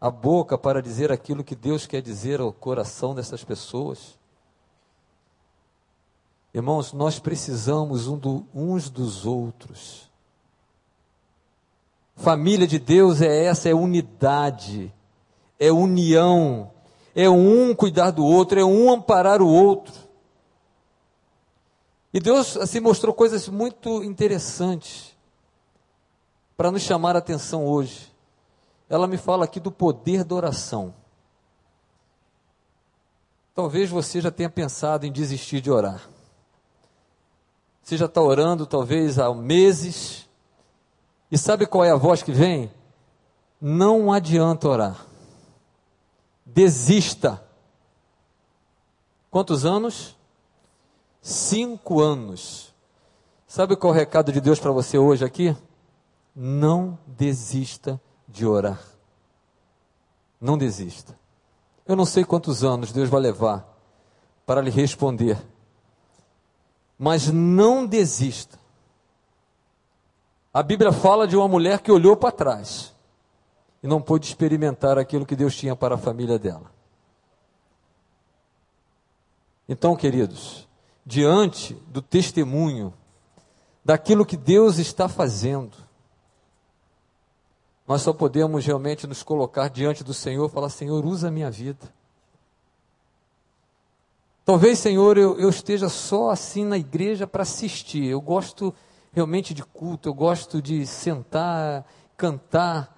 A boca para dizer aquilo que Deus quer dizer ao coração dessas pessoas. Irmãos, nós precisamos uns dos outros. Família de Deus é essa, é unidade, é união, é um cuidar do outro, é um amparar o outro. E Deus assim mostrou coisas muito interessantes para nos chamar a atenção hoje. Ela me fala aqui do poder da oração. Talvez você já tenha pensado em desistir de orar. Você já está orando talvez há meses. E sabe qual é a voz que vem? Não adianta orar. Desista. Quantos anos? Cinco anos. Sabe qual é o recado de Deus para você hoje aqui? Não desista de orar. Não desista. Eu não sei quantos anos Deus vai levar para lhe responder mas não desista. A Bíblia fala de uma mulher que olhou para trás e não pôde experimentar aquilo que Deus tinha para a família dela. Então, queridos, diante do testemunho daquilo que Deus está fazendo, nós só podemos realmente nos colocar diante do Senhor e falar: Senhor, usa a minha vida. Talvez, Senhor, eu, eu esteja só assim na igreja para assistir. Eu gosto realmente de culto, eu gosto de sentar, cantar.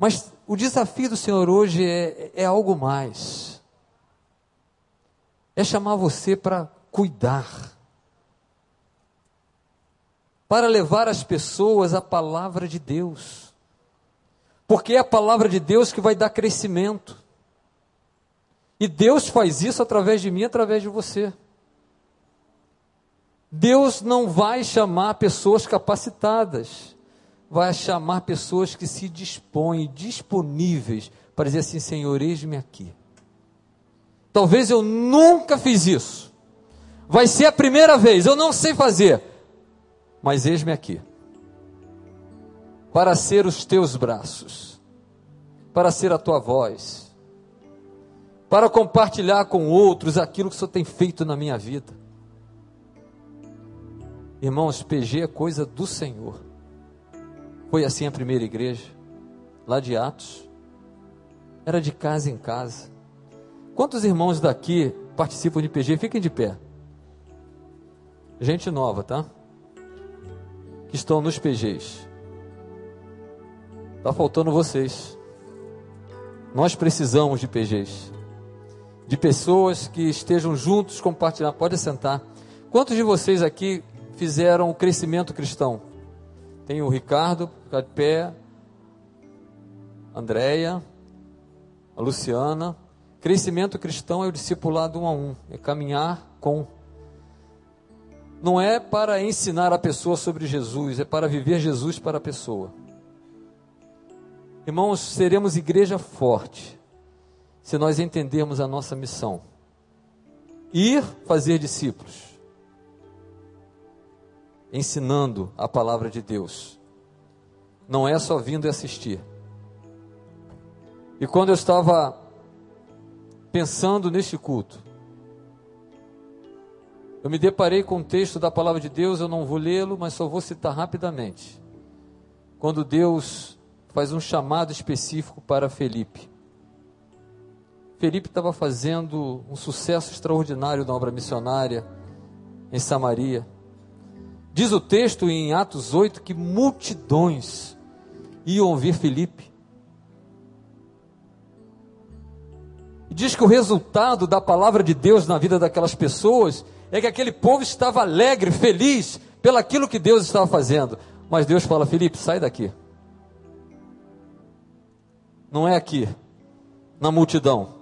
Mas o desafio do Senhor hoje é, é algo mais. É chamar você para cuidar. Para levar as pessoas a palavra de Deus. Porque é a palavra de Deus que vai dar crescimento. E Deus faz isso através de mim, através de você. Deus não vai chamar pessoas capacitadas, vai chamar pessoas que se dispõem, disponíveis, para dizer assim: Senhor, eis-me aqui. Talvez eu nunca fiz isso, vai ser a primeira vez, eu não sei fazer, mas eis-me aqui, para ser os teus braços, para ser a tua voz para compartilhar com outros aquilo que o Senhor tem feito na minha vida. Irmãos, PG é coisa do Senhor. Foi assim a primeira igreja, lá de Atos. Era de casa em casa. Quantos irmãos daqui participam de PG? Fiquem de pé. Gente nova, tá? Que estão nos PGs. Está faltando vocês. Nós precisamos de PGs de pessoas que estejam juntos compartilhando. Pode sentar. Quantos de vocês aqui fizeram o crescimento cristão? Tem o Ricardo, ficar de pé, Andréia, a Luciana. Crescimento cristão é o discipulado um a um, é caminhar com. Não é para ensinar a pessoa sobre Jesus, é para viver Jesus para a pessoa. Irmãos, seremos igreja forte se nós entendermos a nossa missão. Ir fazer discípulos, ensinando a palavra de Deus. Não é só vindo e assistir. E quando eu estava pensando neste culto, eu me deparei com um texto da palavra de Deus, eu não vou lê-lo, mas só vou citar rapidamente. Quando Deus faz um chamado específico para Felipe. Felipe estava fazendo um sucesso extraordinário na obra missionária. em Samaria. Diz o texto em Atos 8 que multidões iam ouvir Filipe. E diz que o resultado da palavra de Deus na vida daquelas pessoas é que aquele povo estava alegre, feliz pelaquilo que Deus estava fazendo. Mas Deus fala: Felipe, sai daqui. Não é aqui, na multidão.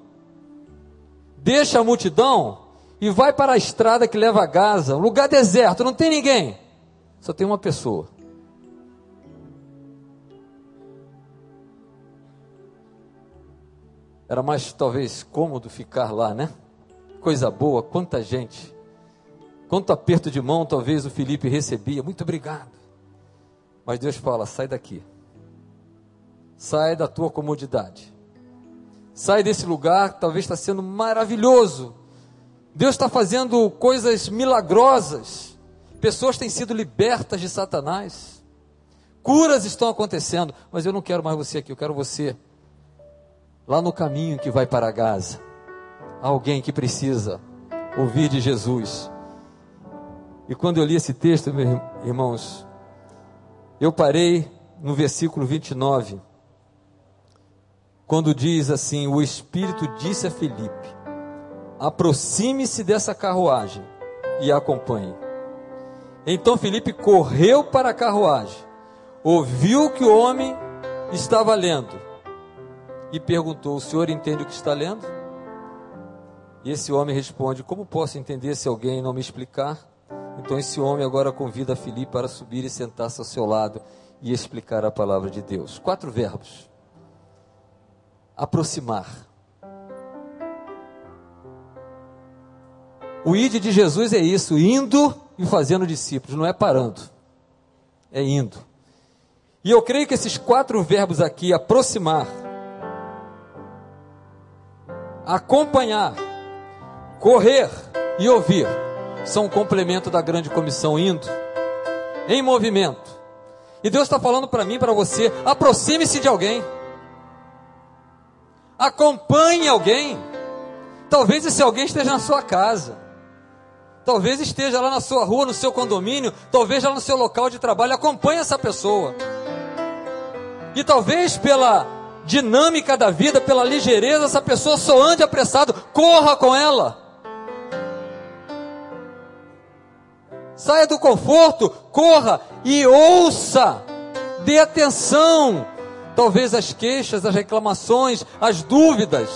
Deixa a multidão e vai para a estrada que leva a Gaza, um lugar deserto, não tem ninguém, só tem uma pessoa. Era mais talvez cômodo ficar lá, né? Coisa boa, quanta gente. Quanto aperto de mão talvez o Felipe recebia. Muito obrigado. Mas Deus fala: sai daqui. Sai da tua comodidade. Sai desse lugar talvez está sendo maravilhoso. Deus está fazendo coisas milagrosas. Pessoas têm sido libertas de Satanás. Curas estão acontecendo. Mas eu não quero mais você aqui, eu quero você lá no caminho que vai para Gaza. Alguém que precisa ouvir de Jesus. E quando eu li esse texto, meus irmãos, eu parei no versículo 29, quando diz assim: O Espírito disse a Filipe: aproxime-se dessa carruagem e acompanhe. Então Filipe correu para a carruagem, ouviu que o homem estava lendo e perguntou: O senhor entende o que está lendo? E esse homem responde: Como posso entender se alguém não me explicar? Então esse homem agora convida Filipe para subir e sentar-se ao seu lado e explicar a palavra de Deus. Quatro verbos: aproximar. O id de Jesus é isso, indo fazendo discípulos, não é parando, é indo. E eu creio que esses quatro verbos aqui, aproximar, acompanhar, correr e ouvir, são um complemento da grande comissão indo, em movimento. E Deus está falando para mim, para você, aproxime-se de alguém, acompanhe alguém. Talvez esse alguém esteja na sua casa, talvez esteja lá na sua rua, no seu condomínio, talvez lá no seu local de trabalho. Acompanhe essa pessoa. E talvez pela dinâmica da vida, pela ligeireza, essa pessoa só ande apressado, corra com ela. Saia do conforto, corra e ouça, dê atenção, talvez as queixas, as reclamações, as dúvidas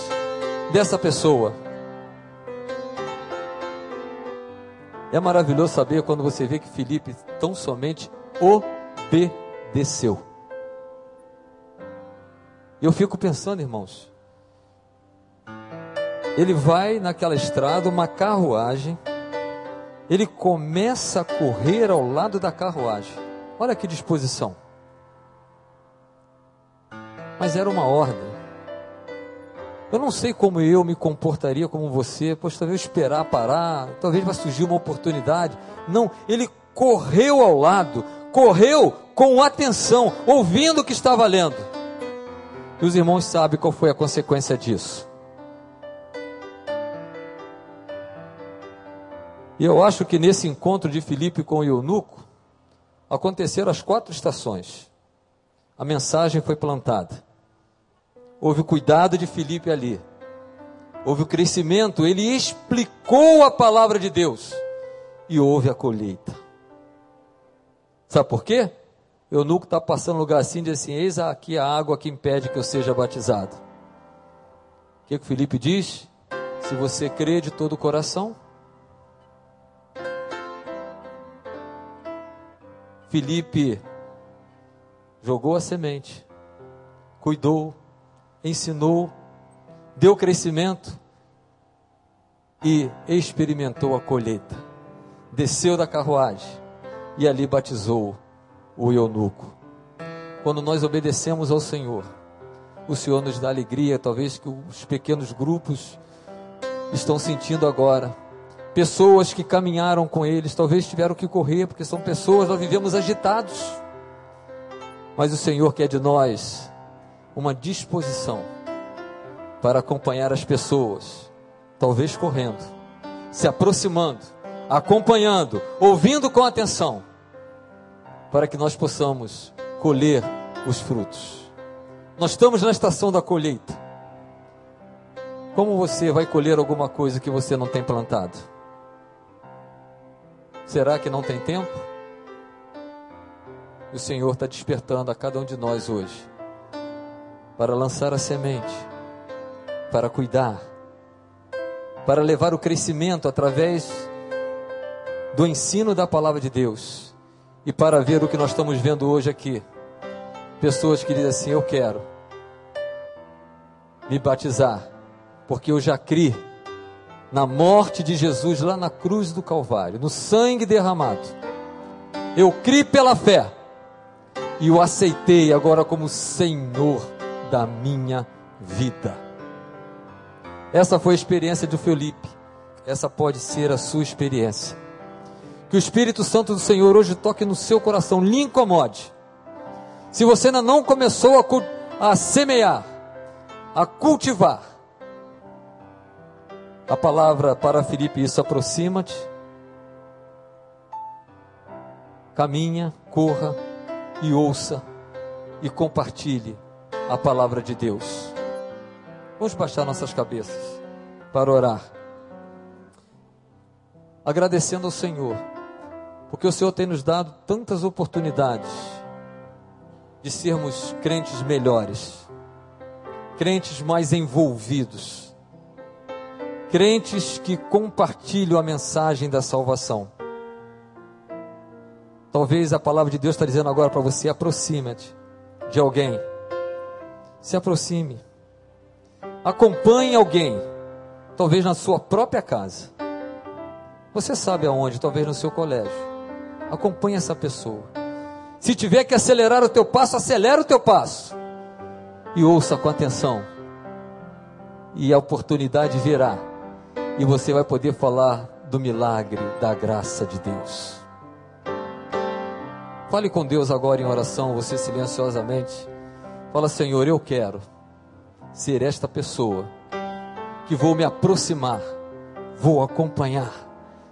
dessa pessoa. É maravilhoso saber quando você vê que Felipe tão somente obedeceu. Eu fico pensando, irmãos, ele vai naquela estrada, uma carruagem, ele começa a correr ao lado da carruagem. Olha que disposição. Mas era uma ordem. Eu não sei como eu me comportaria como você, pois talvez esperar parar, talvez vai surgir uma oportunidade. Não, ele correu ao lado, correu com atenção, ouvindo o que estava lendo. E os irmãos sabem qual foi a consequência disso. E eu acho que nesse encontro de Filipe com o eunuco, aconteceram as quatro estações. A mensagem foi plantada. Houve o cuidado de Filipe ali. Houve o crescimento, ele explicou a palavra de Deus. E houve a colheita. Sabe por quê? eunuco está passando lugar assim diz assim: Eis aqui a água que impede que eu seja batizado. O que, que Felipe diz? Se você crê de todo o coração. Felipe jogou a semente, cuidou, ensinou, deu crescimento e experimentou a colheita. Desceu da carruagem e ali batizou o eunuco. Quando nós obedecemos ao Senhor, o Senhor nos dá alegria, talvez que os pequenos grupos estão sentindo agora. Pessoas que caminharam com eles, talvez tiveram que correr, porque são pessoas, nós vivemos agitados. Mas o Senhor quer de nós uma disposição para acompanhar as pessoas, talvez correndo, se aproximando, acompanhando, ouvindo com atenção, para que nós possamos colher os frutos. Nós estamos na estação da colheita. Como você vai colher alguma coisa que você não tem plantado? Será que não tem tempo? O Senhor está despertando a cada um de nós hoje para lançar a semente, para cuidar, para levar o crescimento através do ensino da palavra de Deus e para ver o que nós estamos vendo hoje aqui. Pessoas que dizem assim: Eu quero me batizar, porque eu já criei na morte de Jesus lá na cruz do Calvário, no sangue derramado. Eu criei pela fé e o aceitei agora como Senhor da minha vida. Essa foi a experiência de Felipe. Essa pode ser a sua experiência. Que o Espírito Santo do Senhor hoje toque no seu coração, lhe incomode. Se você ainda não começou a, a semear, a cultivar, a palavra para Felipe, isso aproxima-te, caminha, corra e ouça e compartilhe a palavra de Deus. Vamos baixar nossas cabeças para orar, agradecendo ao Senhor, porque o Senhor tem nos dado tantas oportunidades de sermos crentes melhores, crentes mais envolvidos crentes que compartilham a mensagem da salvação. Talvez a palavra de Deus está dizendo agora para você: aproxima-te de alguém, se aproxime, acompanhe alguém, talvez na sua própria casa. Você sabe aonde? Talvez no seu colégio. Acompanhe essa pessoa. Se tiver que acelerar o teu passo, acelera o teu passo. E ouça com atenção. E a oportunidade virá e você vai poder falar do milagre da graça de Deus. Fale com Deus agora em oração, você silenciosamente. Fala, Senhor, eu quero ser esta pessoa que vou me aproximar, vou acompanhar.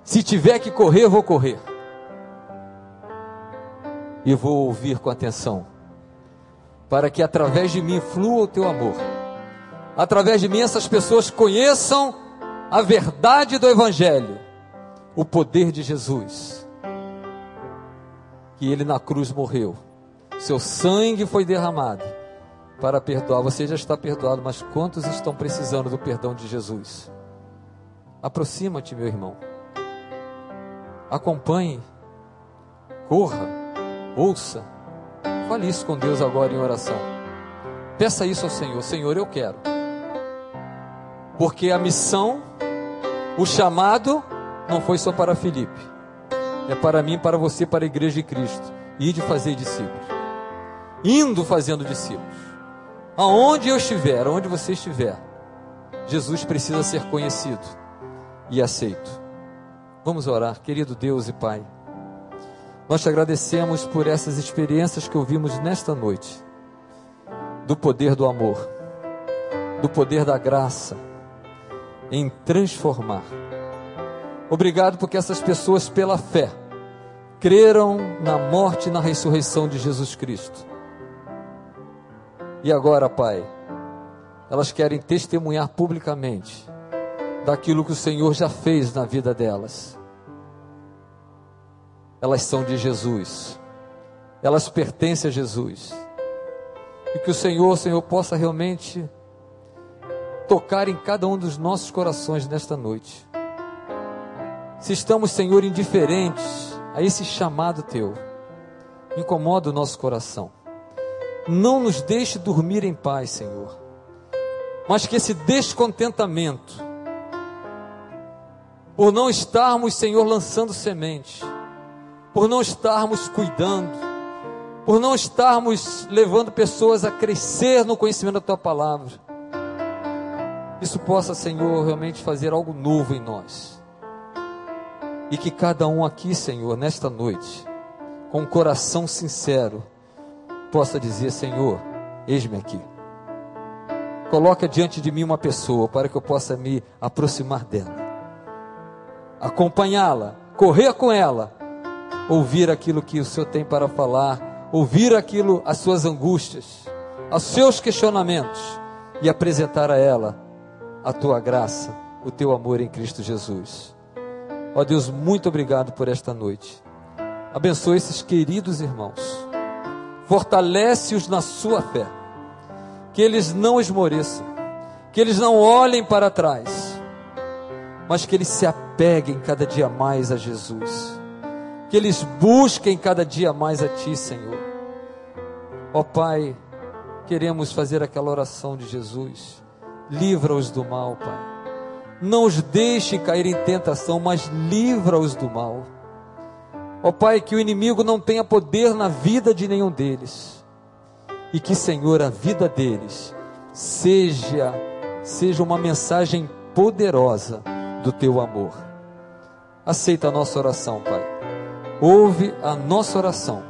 Se tiver que correr, vou correr. E vou ouvir com atenção, para que através de mim flua o teu amor. Através de mim essas pessoas conheçam a verdade do Evangelho, o poder de Jesus, que ele na cruz morreu, seu sangue foi derramado para perdoar. Você já está perdoado, mas quantos estão precisando do perdão de Jesus? Aproxima-te, meu irmão. Acompanhe, corra, ouça. Fale isso com Deus agora em oração. Peça isso ao Senhor: Senhor, eu quero. Porque a missão o chamado não foi só para Filipe, é para mim, para você, para a igreja de Cristo. E de fazer discípulos. Indo fazendo discípulos. Aonde eu estiver, aonde você estiver, Jesus precisa ser conhecido e aceito. Vamos orar, querido Deus e Pai. Nós te agradecemos por essas experiências que ouvimos nesta noite, do poder do amor, do poder da graça em transformar. Obrigado porque essas pessoas, pela fé, creram na morte e na ressurreição de Jesus Cristo. E agora, Pai, elas querem testemunhar publicamente daquilo que o Senhor já fez na vida delas. Elas são de Jesus. Elas pertencem a Jesus. E que o Senhor, Senhor, possa realmente tocar em cada um dos nossos corações nesta noite. Se estamos, Senhor, indiferentes a esse chamado teu, incomoda o nosso coração. Não nos deixe dormir em paz, Senhor. Mas que esse descontentamento, por não estarmos, Senhor, lançando semente, por não estarmos cuidando, por não estarmos levando pessoas a crescer no conhecimento da tua palavra, isso possa, Senhor, realmente fazer algo novo em nós. E que cada um aqui, Senhor, nesta noite, com um coração sincero, possa dizer: Senhor, eis-me aqui. Coloca diante de mim uma pessoa para que eu possa me aproximar dela, acompanhá-la correr com ela, ouvir aquilo que o Senhor tem para falar, ouvir aquilo, as suas angústias, os seus questionamentos e apresentar a ela a tua graça, o teu amor em Cristo Jesus. Ó Deus, muito obrigado por esta noite. Abençoe esses queridos irmãos. Fortalece-os na sua fé. Que eles não esmoreçam. Que eles não olhem para trás. Mas que eles se apeguem cada dia mais a Jesus. Que eles busquem cada dia mais a Ti, Senhor. Ó Pai, queremos fazer aquela oração de Jesus. Livra-os do mal, Pai. Não os deixe cair em tentação, mas livra-os do mal. Ó oh, Pai, que o inimigo não tenha poder na vida de nenhum deles. E que, Senhor, a vida deles seja seja uma mensagem poderosa do teu amor. Aceita a nossa oração, Pai. Ouve a nossa oração,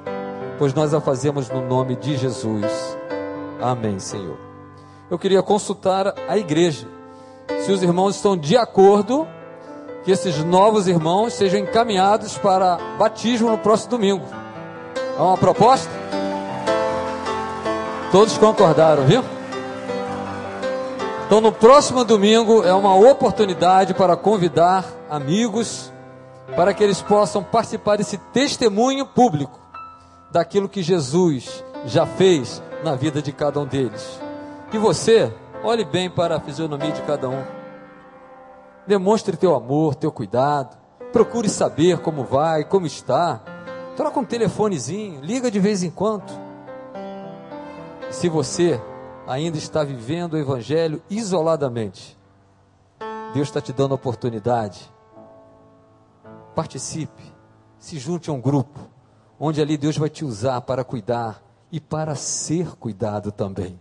pois nós a fazemos no nome de Jesus. Amém, Senhor. Eu queria consultar a igreja. Se os irmãos estão de acordo que esses novos irmãos sejam encaminhados para batismo no próximo domingo. É uma proposta? Todos concordaram, viu? Então, no próximo domingo é uma oportunidade para convidar amigos para que eles possam participar desse testemunho público daquilo que Jesus já fez na vida de cada um deles. E você, olhe bem para a fisionomia de cada um. Demonstre teu amor, teu cuidado. Procure saber como vai, como está. Troca um telefonezinho, liga de vez em quando. Se você ainda está vivendo o Evangelho isoladamente, Deus está te dando oportunidade. Participe, se junte a um grupo, onde ali Deus vai te usar para cuidar e para ser cuidado também.